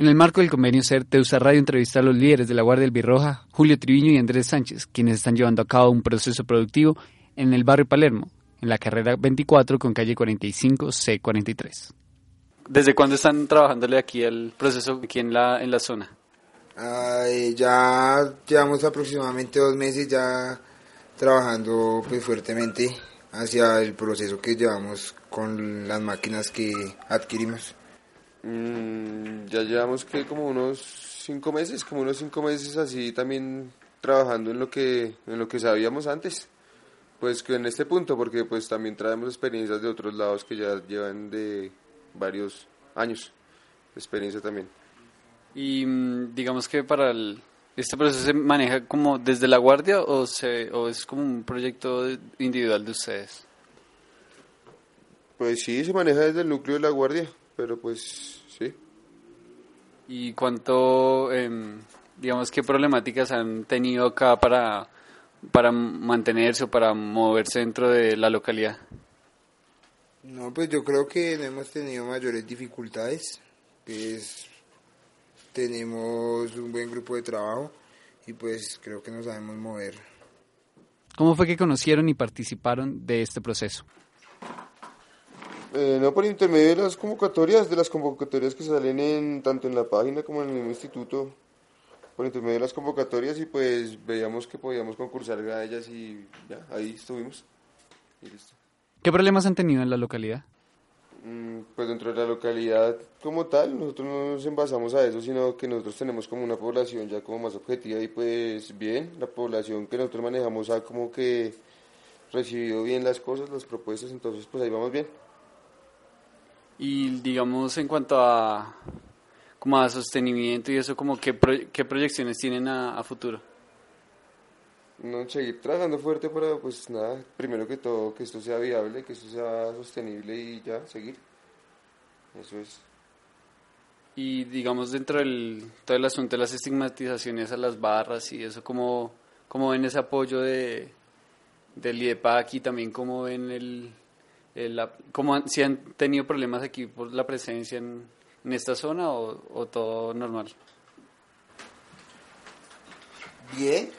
En el marco del convenio CER, Teusa Radio entrevista a los líderes de la Guardia del Birroja, Julio Triviño y Andrés Sánchez, quienes están llevando a cabo un proceso productivo en el barrio Palermo, en la carrera 24 con calle 45 C43. ¿Desde cuándo están trabajándole aquí el proceso aquí en la, en la zona? ya llevamos aproximadamente dos meses ya trabajando pues fuertemente hacia el proceso que llevamos con las máquinas que adquirimos. Mm, ya llevamos que como unos cinco meses, como unos cinco meses así también trabajando en lo que en lo que sabíamos antes. Pues que en este punto, porque pues también traemos experiencias de otros lados que ya llevan de varios años experiencia también. Y mm, digamos que para este proceso se maneja como desde la guardia o, se, o es como un proyecto individual de ustedes. Pues sí, se maneja desde el núcleo de la guardia pero pues sí. ¿Y cuánto, em, digamos, qué problemáticas han tenido acá para, para mantenerse o para moverse dentro de la localidad? No, pues yo creo que no hemos tenido mayores dificultades. Pues tenemos un buen grupo de trabajo y pues creo que nos sabemos mover. ¿Cómo fue que conocieron y participaron de este proceso? Eh, no por intermedio de las convocatorias, de las convocatorias que salen en, tanto en la página como en el mismo instituto, por intermedio de las convocatorias y pues veíamos que podíamos concursar a ellas y ya, ahí estuvimos. ¿Qué problemas han tenido en la localidad? Mm, pues dentro de la localidad como tal, nosotros no nos envasamos a eso, sino que nosotros tenemos como una población ya como más objetiva y pues bien, la población que nosotros manejamos ha como que recibido bien las cosas, las propuestas, entonces pues ahí vamos bien. Y digamos en cuanto a como a sostenimiento y eso, como qué, qué proyecciones tienen a, futuro. No, seguir trabajando fuerte para, pues nada, primero que todo, que esto sea viable, que esto sea sostenible y ya, seguir. Eso es. Y digamos dentro del todo el asunto de las estigmatizaciones a las barras y eso, ¿cómo, cómo ven ese apoyo de, del IEPAC y también cómo ven el, ¿cómo si han tenido problemas aquí por la presencia en, esta zona o, todo normal? Bien.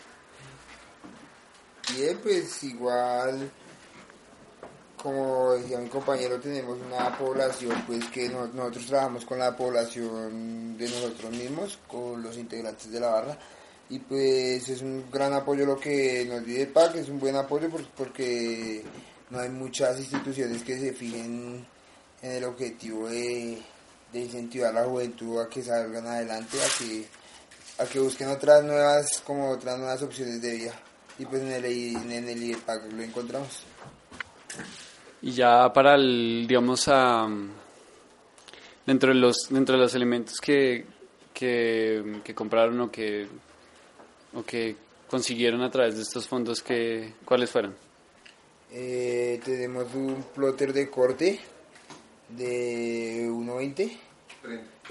Bien, pues igual, como decía mi compañero, tenemos una población, pues que nosotros trabajamos con la población de nosotros mismos, con los integrantes de la barra, y pues es un gran apoyo lo que nos dio el PAC, es un buen apoyo porque no hay muchas instituciones que se fijen en el objetivo de, incentivar a la juventud a que salgan adelante, a que, a que busquen otras nuevas, como otras nuevas opciones de vida. Y pues en el, en el IEPAC lo encontramos. Y ya para el, digamos, a, dentro, de los, dentro de los elementos que, que, que compraron o que, o que consiguieron a través de estos fondos, que, ¿cuáles fueron? Eh, tenemos un plotter de corte de 1.20,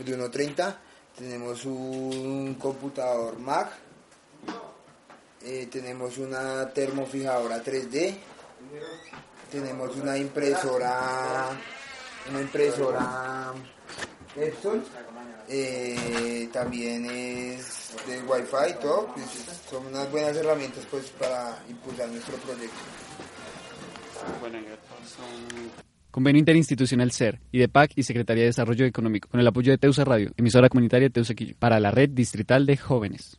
de 1.30. Tenemos un computador Mac. Eh, tenemos una termofijadora 3D. Tenemos una impresora, una impresora Epson. Eh, también es de Wi-Fi, todo. Pues, son unas buenas herramientas pues para impulsar nuestro proyecto. Convenio Interinstitucional CER, IDEPAC y Secretaría de Desarrollo Económico, con el apoyo de Teusa Radio, emisora comunitaria Teusa para la red distrital de jóvenes.